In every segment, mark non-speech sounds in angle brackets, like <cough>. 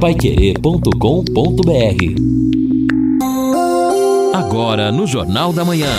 paiquerê.com.br Agora no Jornal da Manhã.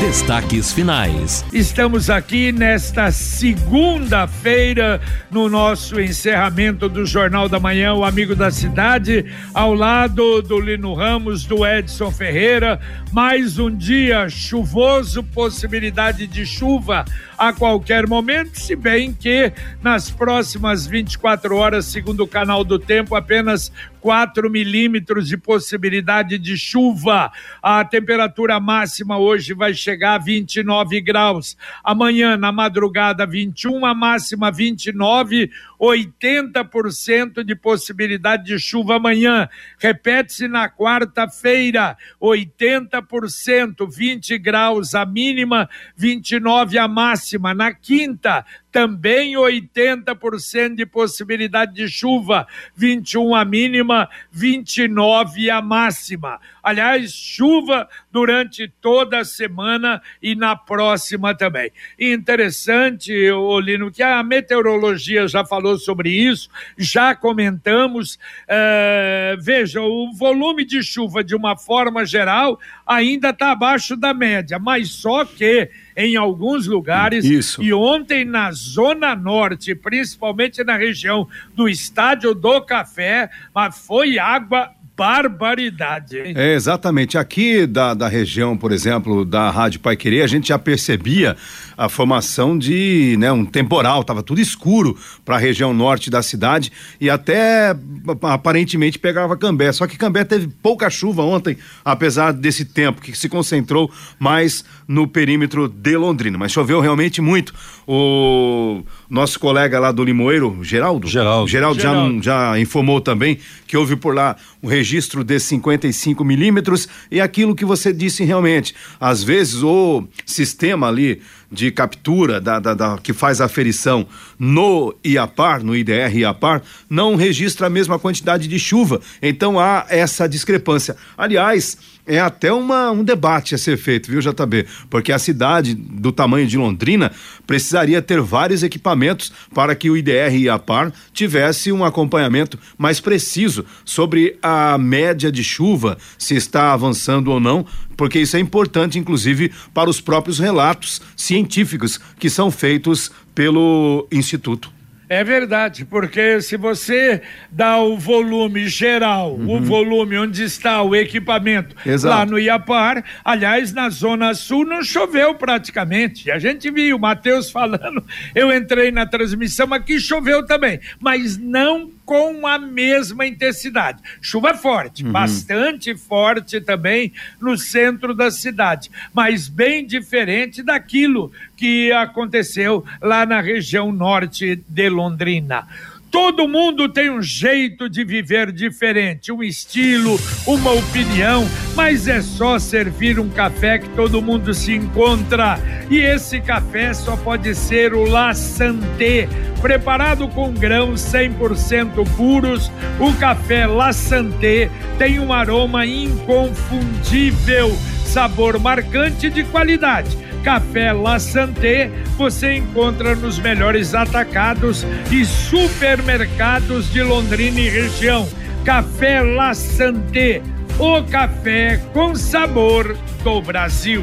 Destaques finais. Estamos aqui nesta segunda-feira no nosso encerramento do Jornal da Manhã, o Amigo da Cidade, ao lado do Lino Ramos, do Edson Ferreira. Mais um dia chuvoso, possibilidade de chuva a qualquer momento, se bem que nas próximas 24 horas, segundo o canal do tempo, apenas 4 milímetros de possibilidade de chuva. A temperatura máxima hoje vai chegar a 29 graus. Amanhã, na madrugada, 21, a máxima 29, 80% de possibilidade de chuva amanhã. Repete-se na quarta-feira, 80%, 20 graus a mínima, 29 a máxima. Na quinta, também 80% de possibilidade de chuva, 21 a mínima, 29 a máxima. Aliás, chuva durante toda a semana e na próxima também. Interessante, Olino, que a meteorologia já falou sobre isso, já comentamos. Uh, veja, o volume de chuva, de uma forma geral, ainda está abaixo da média, mas só que em alguns lugares. Isso. E ontem na Zona Norte, principalmente na região do Estádio do Café, mas foi água barbaridade. Hein? É, exatamente. Aqui da, da região, por exemplo, da Rádio Pai Querer, a gente já percebia a formação de né, um temporal, estava tudo escuro para a região norte da cidade e até aparentemente pegava Cambé. Só que Cambé teve pouca chuva ontem, apesar desse tempo que se concentrou mais no perímetro de Londrina. Mas choveu realmente muito. O nosso colega lá do Limoeiro, Geraldo, Geraldo, Geraldo, Geraldo. Já, já informou também que houve por lá um registro de 55 milímetros e aquilo que você disse realmente, às vezes o sistema ali de captura da, da, da, que faz a aferição no IAPAR, no IDR IAPAR, não registra a mesma quantidade de chuva. Então há essa discrepância. Aliás, é até uma, um debate a ser feito, viu, JB? Porque a cidade do tamanho de Londrina precisaria ter vários equipamentos para que o IDR e a PAR tivesse um acompanhamento mais preciso sobre a média de chuva, se está avançando ou não, porque isso é importante, inclusive, para os próprios relatos científicos que são feitos pelo Instituto. É verdade, porque se você dá o volume geral, uhum. o volume onde está o equipamento Exato. lá no Iapar, aliás, na Zona Sul não choveu praticamente. A gente viu o Matheus falando, eu entrei na transmissão, aqui choveu também, mas não com a mesma intensidade. Chuva forte, uhum. bastante forte também no centro da cidade, mas bem diferente daquilo que aconteceu lá na região norte de Londrina. Todo mundo tem um jeito de viver diferente, um estilo, uma opinião, mas é só servir um café que todo mundo se encontra. E esse café só pode ser o La Santé, preparado com grãos 100% puros. O café La Santé tem um aroma inconfundível, sabor marcante de qualidade Café La Santé você encontra nos melhores atacados e supermercados de Londrina e região. Café La Santé, o café com sabor do Brasil.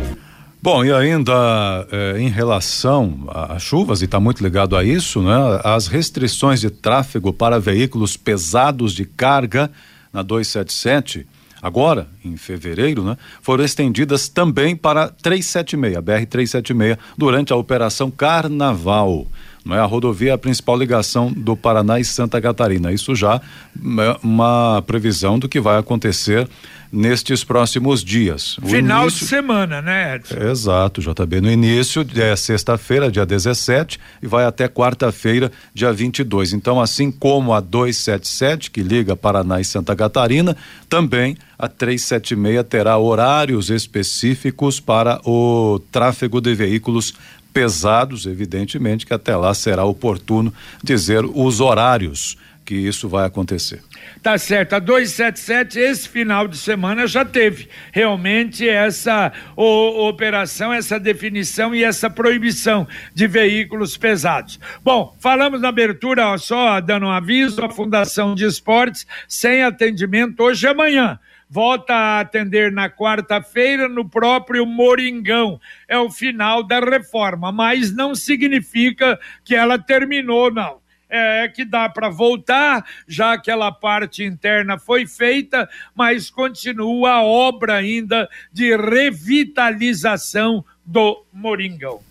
Bom, e ainda eh, em relação às chuvas, e está muito ligado a isso, né? As restrições de tráfego para veículos pesados de carga na 277 agora, em fevereiro, né, foram estendidas também para 376, a BR-376, durante a Operação Carnaval. É a rodovia é a principal ligação do Paraná e Santa Catarina. Isso já é uma previsão do que vai acontecer nestes próximos dias. O Final início... de semana, né, Edson? Exato, JB. No início é sexta-feira, dia 17, e vai até quarta-feira, dia 22. Então, assim como a 277, que liga Paraná e Santa Catarina, também a 376 terá horários específicos para o tráfego de veículos pesados, evidentemente que até lá será oportuno dizer os horários que isso vai acontecer. Tá certo. A 277, esse final de semana já teve realmente essa o, operação, essa definição e essa proibição de veículos pesados. Bom, falamos na abertura, ó, só dando um aviso: a Fundação de Esportes sem atendimento hoje e amanhã volta a atender na quarta-feira no próprio Moringão. É o final da reforma, mas não significa que ela terminou, não é que dá para voltar, já aquela parte interna foi feita, mas continua a obra ainda de revitalização do Moringão.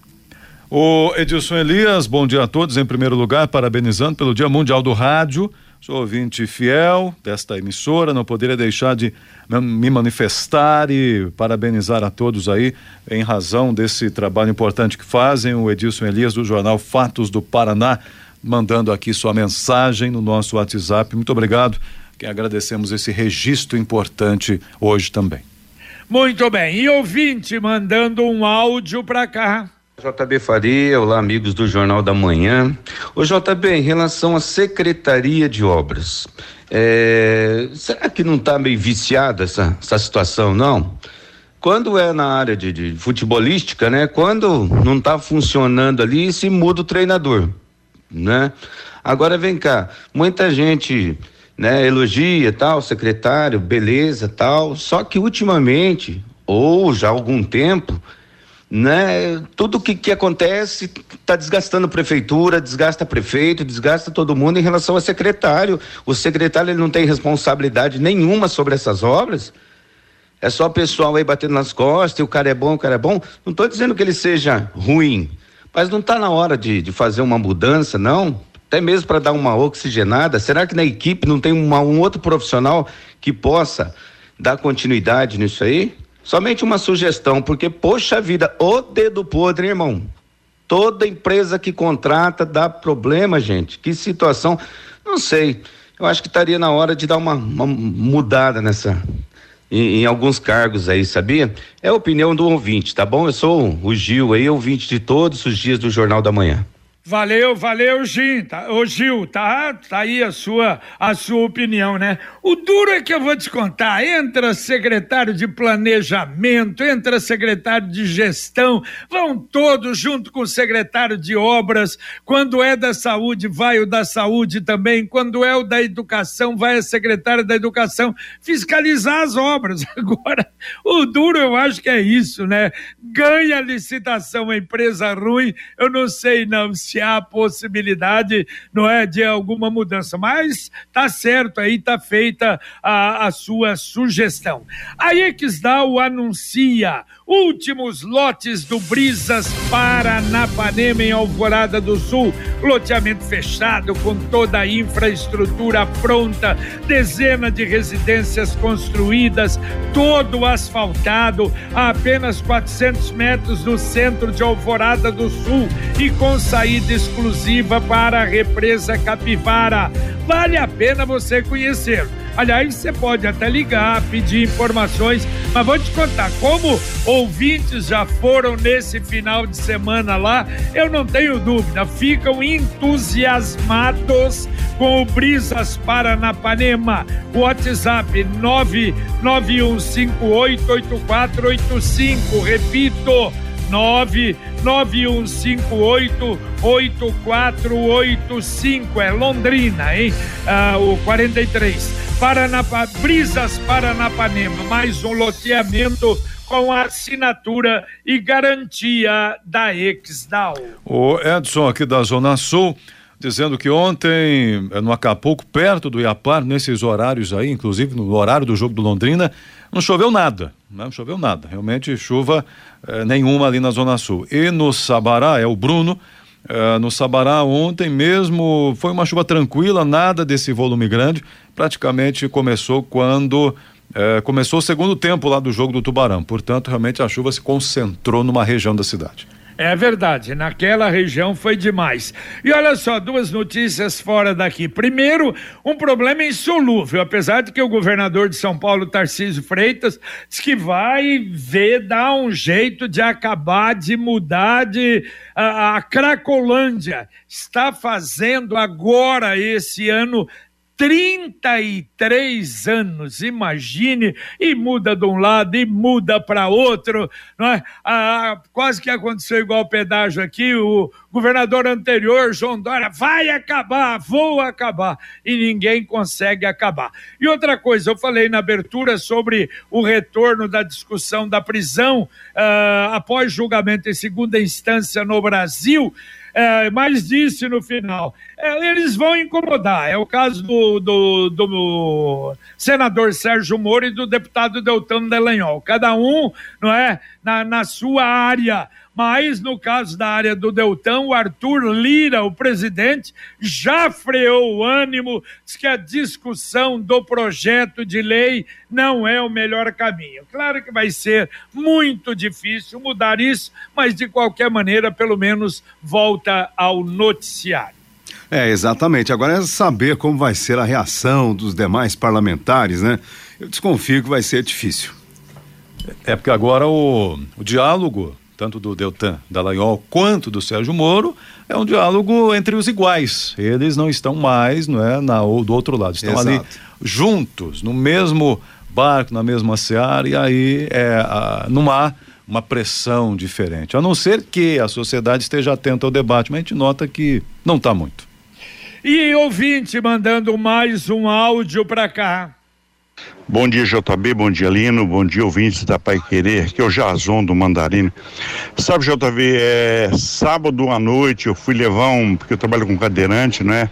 O Edilson Elias, bom dia a todos. Em primeiro lugar, parabenizando pelo Dia Mundial do Rádio. Sou ouvinte fiel desta emissora, não poderia deixar de me manifestar e parabenizar a todos aí em razão desse trabalho importante que fazem. O Edilson Elias, do jornal Fatos do Paraná mandando aqui sua mensagem no nosso WhatsApp. Muito obrigado, que agradecemos esse registro importante hoje também. Muito bem, e ouvinte mandando um áudio para cá. JB Faria, olá amigos do Jornal da Manhã. O JB, em relação à Secretaria de Obras, é, será que não está meio viciada essa, essa situação, não? Quando é na área de, de futebolística, né? Quando não está funcionando ali, se muda o treinador né? Agora vem cá, muita gente, né, elogia tal, secretário, beleza, tal, só que ultimamente, ou já há algum tempo, né, tudo que que acontece está desgastando a prefeitura, desgasta prefeito, desgasta todo mundo em relação ao secretário. O secretário ele não tem responsabilidade nenhuma sobre essas obras. É só o pessoal aí batendo nas costas, e o cara é bom, o cara é bom. Não estou dizendo que ele seja ruim, mas não está na hora de, de fazer uma mudança, não? Até mesmo para dar uma oxigenada? Será que na equipe não tem uma, um outro profissional que possa dar continuidade nisso aí? Somente uma sugestão, porque, poxa vida, o dedo podre, irmão. Toda empresa que contrata dá problema, gente. Que situação. Não sei. Eu acho que estaria na hora de dar uma, uma mudada nessa, em, em, alguns cargos aí, sabia? É a opinião do ouvinte, tá bom? Eu sou o Gil aí, ouvinte de todos os dias do Jornal da Manhã. Valeu, valeu, Gil. Tá, ô, Gil, tá, tá aí a sua, a sua opinião, né? O duro é que eu vou te contar. Entra secretário de planejamento, entra secretário de gestão, vão todos junto com o secretário de obras. Quando é da saúde, vai o da saúde também. Quando é o da educação, vai a secretária da educação fiscalizar as obras. <laughs> Agora, o duro eu acho que é isso, né? Ganha licitação a empresa ruim, eu não sei não se se há possibilidade, não é, de alguma mudança. Mas tá certo, aí tá feita a, a sua sugestão. A o anuncia últimos lotes do Brisas Paranapanema em Alvorada do Sul. Loteamento fechado com toda a infraestrutura pronta, dezena de residências construídas, todo asfaltado, a apenas 400 metros do centro de Alvorada do Sul e com saída exclusiva para a represa Capivara. Vale a pena você conhecer. Aliás, você pode até ligar, pedir informações, mas vou te contar, como ouvintes já foram nesse final de semana lá, eu não tenho dúvida, ficam entusiasmados com o Brisas Paranapanema. WhatsApp 991588485, repito, 991588485. É Londrina, hein? Ah, o 43. Paranapa, Brisas Paranapanema, mais um loteamento com assinatura e garantia da Exdal. O Edson aqui da Zona Sul dizendo que ontem eh, no Acapulco, perto do Iapar, nesses horários aí, inclusive no horário do jogo do Londrina, não choveu nada? Não choveu nada, realmente chuva eh, nenhuma ali na Zona Sul. E no Sabará, é o Bruno, eh, no Sabará ontem mesmo foi uma chuva tranquila, nada desse volume grande, praticamente começou quando eh, começou o segundo tempo lá do jogo do Tubarão, portanto realmente a chuva se concentrou numa região da cidade. É verdade, naquela região foi demais. E olha só, duas notícias fora daqui. Primeiro, um problema insolúvel, apesar de que o governador de São Paulo, Tarcísio Freitas, diz que vai ver, dar um jeito de acabar, de mudar de. A, a Cracolândia está fazendo agora, esse ano, 33 anos, imagine, e muda de um lado e muda para outro, não é? Ah, quase que aconteceu igual o pedágio aqui, o governador anterior, João Dória, vai acabar, vou acabar, e ninguém consegue acabar. E outra coisa, eu falei na abertura sobre o retorno da discussão da prisão ah, após julgamento em segunda instância no Brasil, é, mas disse no final: eles vão incomodar. É o caso do, do, do, senador Sérgio Moro e do deputado Deltano Delanhol. Cada um, não é, na, na sua área mas no caso da área do Deltão, o Arthur Lira, o presidente, já freou o ânimo, diz que a discussão do projeto de lei não é o melhor caminho. Claro que vai ser muito difícil mudar isso, mas de qualquer maneira, pelo menos volta ao noticiário. É, exatamente. Agora é saber como vai ser a reação dos demais parlamentares, né? Eu desconfio que vai ser difícil. É porque agora o, o diálogo tanto do Deltan Dallagnol quanto do Sérgio Moro, é um diálogo entre os iguais. Eles não estão mais, não é, na ou do outro lado, estão Exato. ali juntos, no mesmo barco, na mesma seara, e aí é, a, não há uma pressão diferente. A não ser que a sociedade esteja atenta ao debate, mas a gente nota que não está muito. E ouvinte mandando mais um áudio para cá. Bom dia, JB, bom dia, Lino, bom dia, ouvintes da Pai Querer, que é o Jazon do Mandarino. Sabe, JB, é, sábado à noite eu fui levar um, porque eu trabalho com cadeirante, né,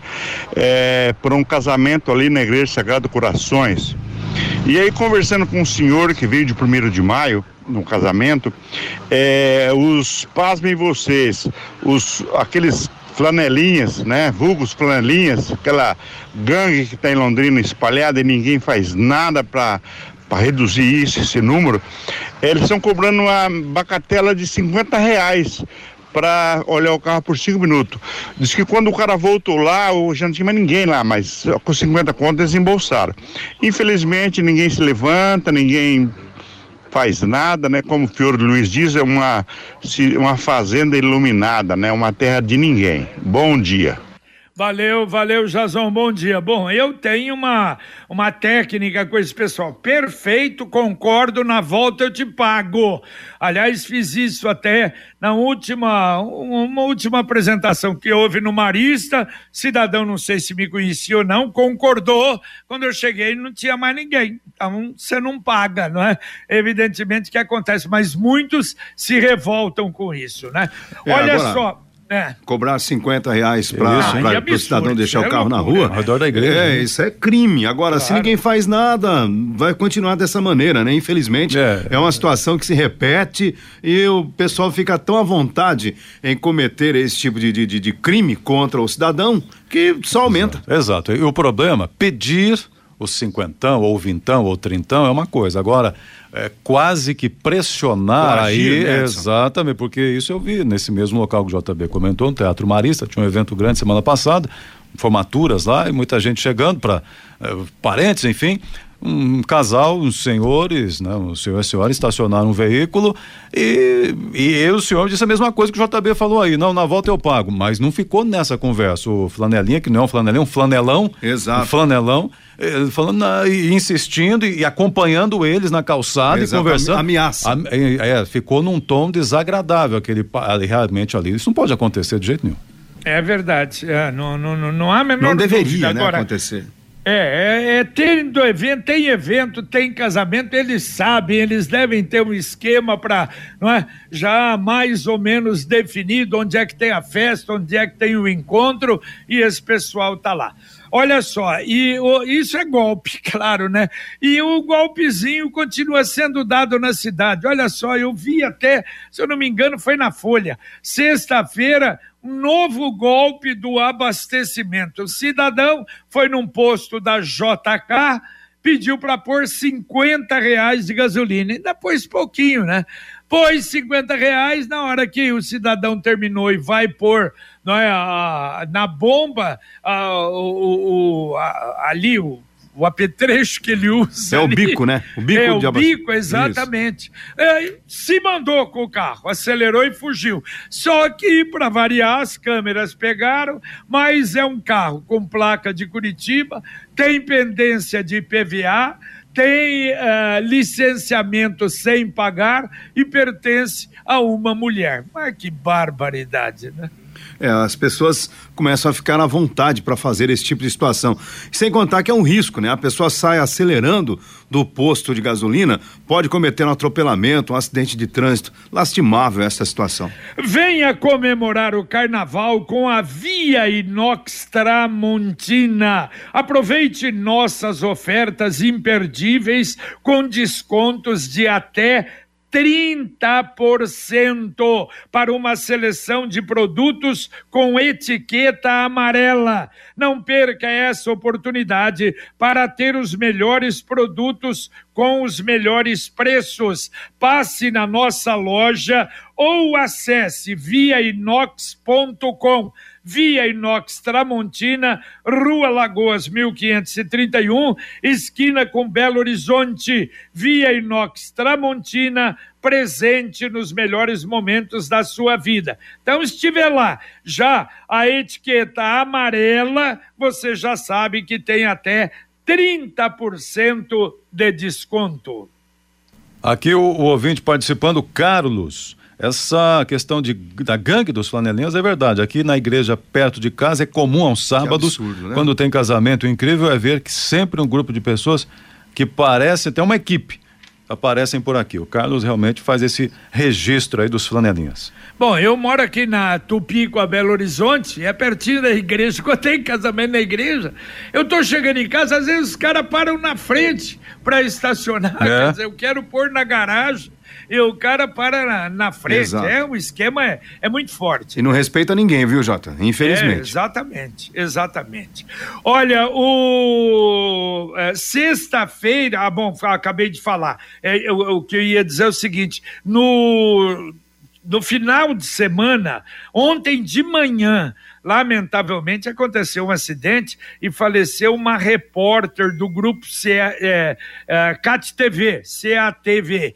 é, para um casamento ali na Igreja Sagrado Corações. E aí, conversando com um senhor que veio de primeiro de maio, no casamento, é, os, pasmem vocês, os, aqueles flanelinhas, né? Vulgos flanelinhas, aquela gangue que está em Londrina espalhada e ninguém faz nada para para reduzir isso, esse número, eles estão cobrando uma bacatela de 50 reais para olhar o carro por cinco minutos. Diz que quando o cara voltou lá, já não tinha mais ninguém lá, mas com 50 contas desembolsaram. Infelizmente, ninguém se levanta, ninguém faz nada, né? Como o Fiore Luiz diz, é uma, uma fazenda iluminada, né? Uma terra de ninguém. Bom dia. Valeu, valeu, Jazão, bom dia. Bom, eu tenho uma, uma técnica com esse pessoal. Perfeito, concordo, na volta eu te pago. Aliás, fiz isso até na última, uma última apresentação que houve no Marista. Cidadão, não sei se me conhecia ou não, concordou. Quando eu cheguei, não tinha mais ninguém. Então, você não paga, não é? Evidentemente que acontece, mas muitos se revoltam com isso, né? É, Olha agora... só. É. Cobrar 50 reais para o cidadão deixar o é carro na rua. Ao redor da igreja. É, né? isso é crime. Agora, claro. se ninguém faz nada, vai continuar dessa maneira, né? Infelizmente, é, é uma situação que se repete e o pessoal fica tão à vontade em cometer esse tipo de, de, de crime contra o cidadão que só aumenta. Exato. Exato. E o problema, pedir o cinquentão, ou vintão, ou trintão, é uma coisa. Agora, é, quase que pressionar aí, né, exatamente, porque isso eu vi nesse mesmo local que o JB comentou, no Teatro Marista, tinha um evento grande semana passada, formaturas lá, e muita gente chegando para é, parentes, enfim, um casal, uns senhores, né, um senhor e a senhora estacionaram um veículo e, e o senhor disse a mesma coisa que o JB falou aí, não, na volta eu pago, mas não ficou nessa conversa, o flanelinha, que não é um flanelinha, um flanelão, Exato. um flanelão, falando na, e insistindo e, acompanhando eles na calçada Exato, e conversando. Ameaça. A, é, é, ficou num tom desagradável aquele realmente ali. Isso não pode acontecer de jeito nenhum. É verdade. É, não, não, não há a menor Não deveria né, acontecer. É, é, é tendo evento, tem evento, tem casamento, eles sabem, eles devem ter um esquema para, não é, já mais ou menos definido onde é que tem a festa, onde é que tem o encontro e esse pessoal tá lá. Olha só, e o, isso é golpe, <laughs> claro, né? E o golpezinho continua sendo dado na cidade. Olha só, eu vi até, se eu não me engano, foi na Folha. Sexta-feira, um novo golpe do abastecimento. O cidadão foi num posto da JK, pediu para pôr 50 reais de gasolina, ainda pôs pouquinho, né? Pôs 50 reais, na hora que o cidadão terminou e vai pôr não é, a, na bomba a, o, o, a, ali o o apetrecho que ele usa. É ali. o bico, né? O bico é, o bico, exatamente. É, se mandou com o carro, acelerou e fugiu. Só que, para variar, as câmeras pegaram, mas é um carro com placa de Curitiba, tem pendência de PVA, tem uh, licenciamento sem pagar e pertence a uma mulher. Mas que barbaridade, né? É, as pessoas começam a ficar à vontade para fazer esse tipo de situação. Sem contar que é um risco, né? A pessoa sai acelerando do posto de gasolina, pode cometer um atropelamento, um acidente de trânsito. Lastimável essa situação. Venha comemorar o carnaval com a Via Inox Tramontina. Aproveite nossas ofertas imperdíveis com descontos de até 30% para uma seleção de produtos com etiqueta amarela. Não perca essa oportunidade para ter os melhores produtos com os melhores preços. Passe na nossa loja ou acesse viainox.com. Via Inox Tramontina, Rua Lagoas 1531, esquina com Belo Horizonte. Via Inox Tramontina, presente nos melhores momentos da sua vida. Então, estiver lá, já a etiqueta amarela, você já sabe que tem até 30% de desconto. Aqui o, o ouvinte participando, Carlos. Essa questão de, da gangue dos flanelinhas é verdade. Aqui na igreja perto de casa é comum aos sábados, absurdo, né? quando tem casamento incrível, é ver que sempre um grupo de pessoas que parece até uma equipe aparecem por aqui. O Carlos realmente faz esse registro aí dos flanelinhas. Bom, eu moro aqui na Tupi com a Belo Horizonte, é pertinho da igreja. <laughs> Quando tem casamento na igreja, eu tô chegando em casa, às vezes os caras param na frente para estacionar. É. Quer dizer, eu quero pôr na garagem e o cara para na, na frente. Exato. É, o esquema é, é muito forte. E não respeita ninguém, viu, Jota? Infelizmente. É, exatamente, exatamente. Olha, o é, sexta-feira, ah, bom, acabei de falar. É, o que eu ia dizer é o seguinte: no no final de semana, ontem de manhã, lamentavelmente aconteceu um acidente e faleceu uma repórter do grupo C, é, é, CAT TV, CATV,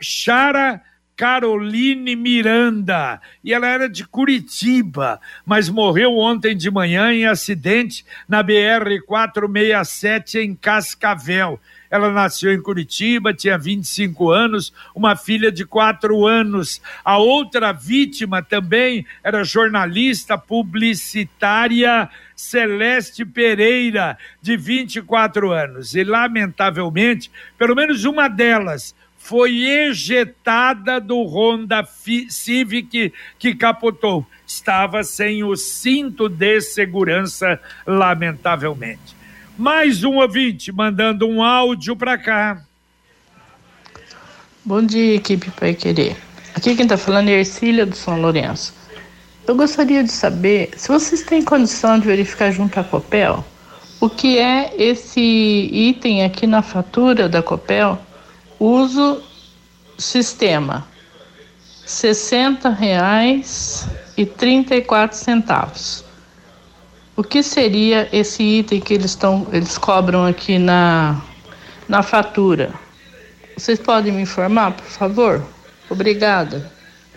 Chara Caroline Miranda, e ela era de Curitiba, mas morreu ontem de manhã em acidente na BR 467 em Cascavel. Ela nasceu em Curitiba, tinha 25 anos, uma filha de 4 anos. A outra vítima também era jornalista publicitária Celeste Pereira, de 24 anos. E, lamentavelmente, pelo menos uma delas foi ejetada do Honda Civic que capotou. Estava sem o cinto de segurança, lamentavelmente. Mais um ouvinte mandando um áudio para cá. Bom dia, equipe Pai Querer. Aqui quem está falando é Ercília do São Lourenço. Eu gostaria de saber se vocês têm condição de verificar junto à Copel o que é esse item aqui na fatura da Copel, uso sistema, R$ 60,34. O que seria esse item que eles estão, eles cobram aqui na na fatura? Vocês podem me informar, por favor? Obrigada.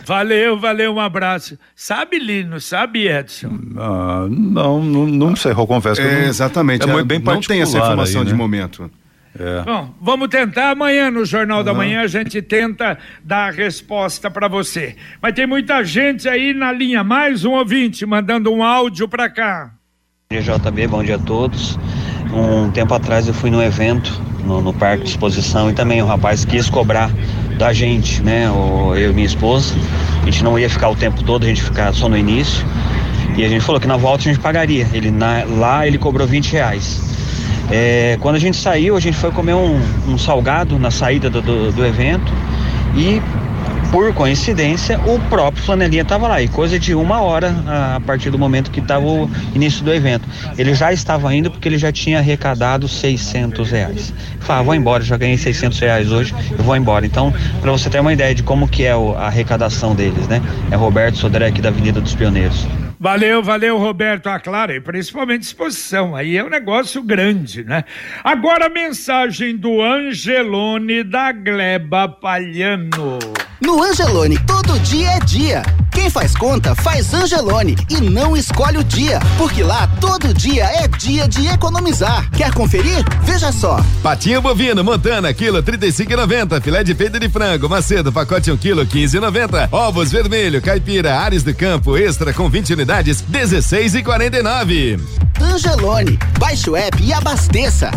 Valeu, valeu, um abraço. Sabe, Lino, sabe, Edson? Ah, não, não, não sei, eu confesso que é, não, Exatamente, é, é bem não tem essa informação aí, né? de momento. É. Bom, vamos tentar amanhã no Jornal uhum. da Manhã, a gente tenta dar a resposta para você. Mas tem muita gente aí na linha, mais um ouvinte mandando um áudio para cá. Bom dia, JB, bom dia a todos. Um tempo atrás eu fui num evento no, no Parque de Exposição e também o rapaz quis cobrar da gente, né? O, eu e minha esposa. A gente não ia ficar o tempo todo, a gente ficar só no início. E a gente falou que na volta a gente pagaria. Ele, na, lá ele cobrou 20 reais. É, quando a gente saiu, a gente foi comer um, um salgado na saída do, do, do evento e por coincidência, o próprio Flanelinha estava lá. E coisa de uma hora a partir do momento que estava o início do evento. Ele já estava indo porque ele já tinha arrecadado 600 reais. Fala, vou embora, já ganhei 600 reais hoje, eu vou embora. Então, para você ter uma ideia de como que é a arrecadação deles, né? É Roberto Sodré aqui da Avenida dos Pioneiros. Valeu, valeu, Roberto. Ah, claro, e principalmente exposição. Aí é um negócio grande, né? Agora a mensagem do Angelone da Gleba Palhano. No Angelone, todo dia é dia. Quem faz conta faz Angelone e não escolhe o dia, porque lá todo dia é dia de economizar. Quer conferir? Veja só. Patinho bovino Montana, quilo 35,90. Filé de peito de frango Macedo, pacote 1 quilo 15,90. Ovos vermelho, caipira, Ares do Campo, extra com 20 unidades 16,49. Angelone, baixe o app e abasteça.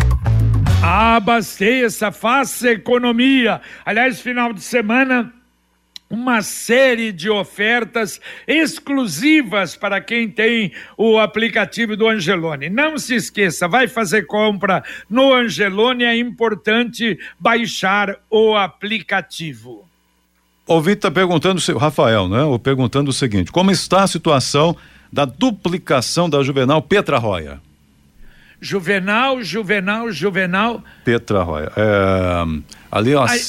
Abasteça, faça economia. Aliás, final de semana uma série de ofertas exclusivas para quem tem o aplicativo do Angelone. Não se esqueça, vai fazer compra no Angelone, é importante baixar o aplicativo. O Vitor está perguntando, o Rafael, né? Ou perguntando o seguinte: como está a situação da duplicação da Juvenal Petra Roya? Juvenal, Juvenal, Juvenal. Petra Roya. É, ali, ó. Ai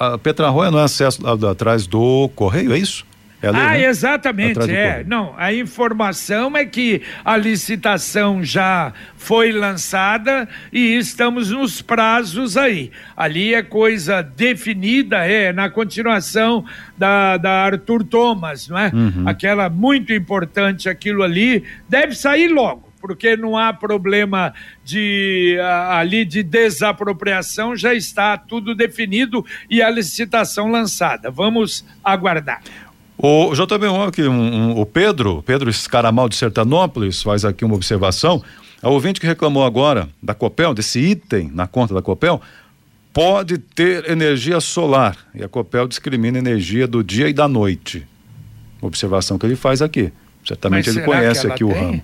a Petra Roya não é acesso atrás do correio, é isso? É ali, ah, né? exatamente, é. Não, a informação é que a licitação já foi lançada e estamos nos prazos aí. Ali é coisa definida, é na continuação da, da Arthur Thomas, não é? Uhum. Aquela muito importante, aquilo ali, deve sair logo porque não há problema de ali de desapropriação, já está tudo definido e a licitação lançada. Vamos aguardar. O JB, aqui, um, um, o Pedro, Pedro Escaramal de Sertanópolis, faz aqui uma observação. A ouvinte que reclamou agora da Copel, desse item na conta da Copel, pode ter energia solar. E a Copel discrimina energia do dia e da noite. Observação que ele faz aqui. Certamente Mas ele conhece aqui tem? o ramo.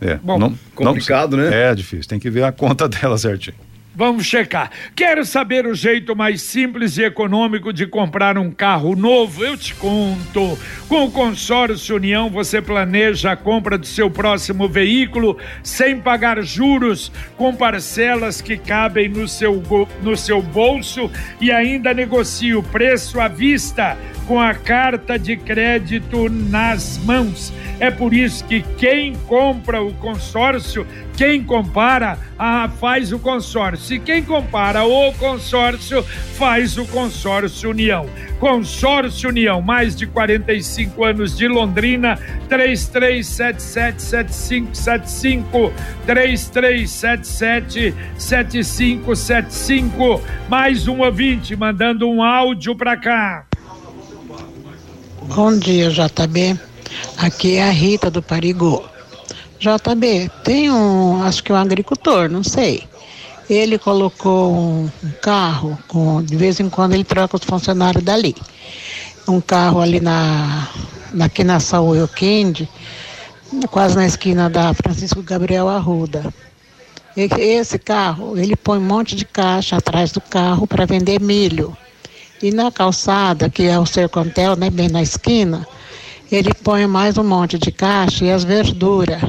É, Bom, não, complicado, não, né? É difícil, tem que ver a <laughs> conta dela certinho. Vamos checar. Quero saber o jeito mais simples e econômico de comprar um carro novo? Eu te conto. Com o Consórcio União, você planeja a compra do seu próximo veículo sem pagar juros, com parcelas que cabem no seu, no seu bolso e ainda negocia o preço à vista com a carta de crédito nas mãos. É por isso que quem compra o consórcio, quem compara, ah, faz o consórcio. E quem compara o consórcio, faz o consórcio União. Consórcio União, mais de 45 anos de Londrina, 33777575, 33777575. Mais um ouvinte mandando um áudio para cá. Bom dia, JB. Aqui é a Rita do Parigô. JB, tem um, acho que um agricultor, não sei. Ele colocou um, carro, com, de vez em quando ele troca os funcionários dali. Um carro ali na, aqui na Saúl Euquinde, quase na esquina da Francisco Gabriel Arruda. Esse carro, ele põe um monte de caixa atrás do carro para vender milho. E na calçada, que é o Sercontel, né, bem na esquina, ele põe mais um monte de caixa e as verduras.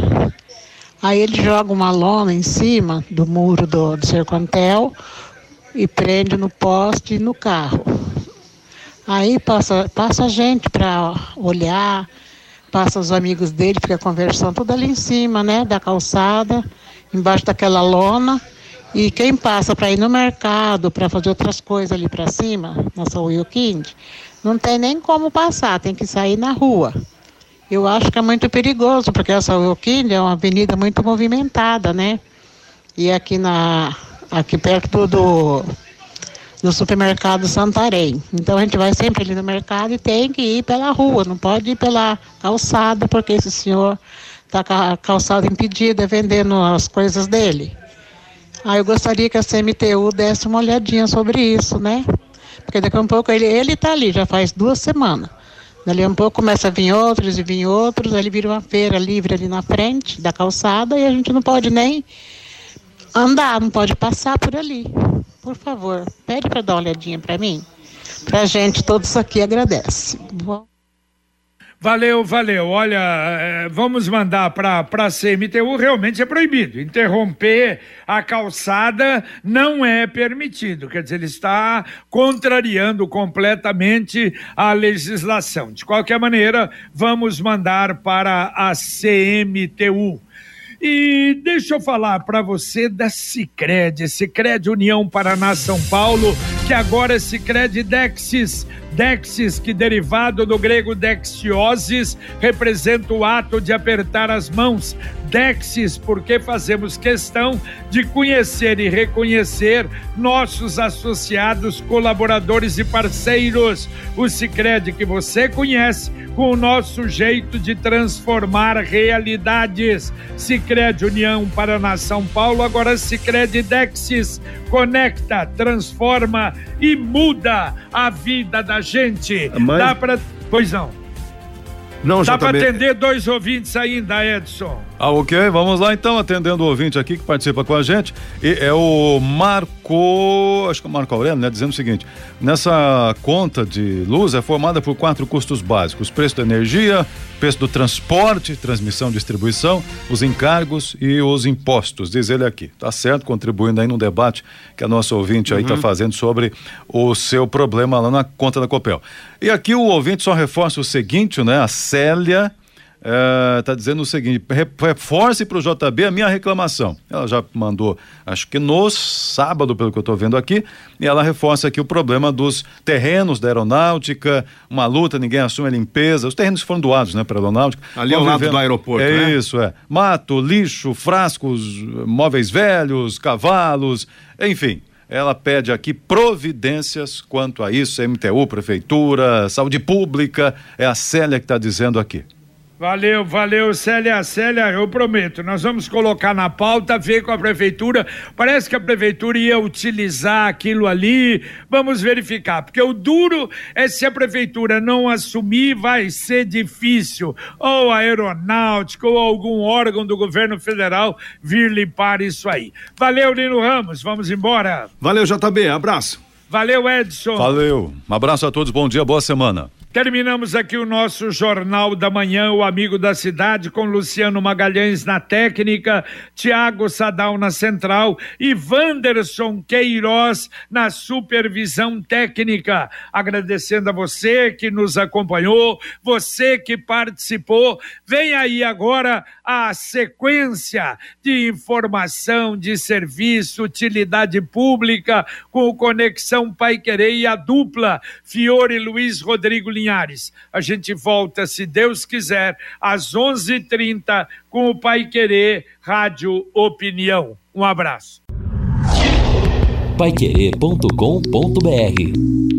Aí ele joga uma lona em cima do muro do, do Sercontel e prende no poste e no carro. Aí passa, passa gente para olhar, passa os amigos dele, fica conversando tudo ali em cima, né, da calçada, embaixo daquela lona. E quem passa para ir no mercado, para fazer outras coisas ali para cima, na Will Kind, não tem nem como passar, tem que sair na rua. Eu acho que é muito perigoso, porque essa Will Kind é uma avenida muito movimentada, né? E aqui na aqui perto do, do supermercado Santarém. Então a gente vai sempre ali no mercado e tem que ir pela rua, não pode ir pela calçada, porque esse senhor está com a calçada impedida vendendo as coisas dele. Ah, eu gostaria que a CMTU desse uma olhadinha sobre isso, né? Porque daqui a um pouco ele, ele tá ali, já faz duas semanas. Dali a um pouco começa a vir outros e vir outros, ele vira uma feira livre ali na frente da calçada e a gente não pode nem andar, não pode passar por ali. Por favor, pede para dar uma olhadinha para mim. Pra gente, todos aqui agradecem. Valeu, valeu. Olha, eh, vamos mandar para a CMTU, realmente é proibido. Interromper a calçada não é permitido. Quer dizer, ele está contrariando completamente a legislação. De qualquer maneira, vamos mandar para a CMTU. E deixa eu falar para você da Cicred, Cicred União Paraná São Paulo, agora Cicred Dexis. Dexis, que derivado do grego dexiosis, representa o ato de apertar as mãos. Dexis, porque fazemos questão de conhecer e reconhecer nossos associados, colaboradores e parceiros. O Cicred que você conhece com o nosso jeito de transformar realidades. Cicred União Paraná São Paulo, agora Cicred Dexis conecta, transforma e muda a vida da gente. Mas... Dá para Pois não. Não, Dá para atender dois ouvintes ainda, Edson. Ah, ok, vamos lá então, atendendo o ouvinte aqui que participa com a gente. E é o Marco, acho que é o Marco Aurélio, né? Dizendo o seguinte: nessa conta de luz é formada por quatro custos básicos: preço da energia, preço do transporte, transmissão, distribuição, os encargos e os impostos, diz ele aqui. Tá certo, contribuindo aí no debate que a nossa ouvinte aí está fazendo sobre o seu problema lá na conta da Copel. E aqui o ouvinte só reforça o seguinte, né? A Célia está dizendo o seguinte: re- reforce para o JB a minha reclamação. Ela já mandou, acho que no sábado, pelo que eu estou vendo aqui, e ela reforça aqui o problema dos terrenos da aeronáutica, uma luta, ninguém assume a limpeza. Os terrenos foram doados, né, para a aeronáutica. Ali ao lado do aeroporto, É né? isso, é. Mato, lixo, frascos, móveis velhos, cavalos, enfim. Ela pede aqui providências quanto a isso, MTU, Prefeitura, Saúde Pública, é a Célia que está dizendo aqui. Valeu, valeu, Célia. Célia, eu prometo, nós vamos colocar na pauta, ver com a prefeitura. Parece que a prefeitura ia utilizar aquilo ali. Vamos verificar, porque o duro é se a prefeitura não assumir, vai ser difícil. Ou a aeronáutica, ou algum órgão do governo federal vir limpar isso aí. Valeu, Lino Ramos. Vamos embora. Valeu, JB. Abraço. Valeu, Edson. Valeu. Um abraço a todos, bom dia, boa semana. Terminamos aqui o nosso Jornal da Manhã, o Amigo da Cidade, com Luciano Magalhães na técnica, Tiago Sadal na central e Wanderson Queiroz na supervisão técnica. Agradecendo a você que nos acompanhou, você que participou. Vem aí agora a sequência de informação, de serviço, utilidade pública, com Conexão Pai Querer e a dupla Fiore Luiz Rodrigo Linhares. A gente volta, se Deus quiser, às 11:30 com o Pai Querer Rádio Opinião. Um abraço. Paiquerê.com.br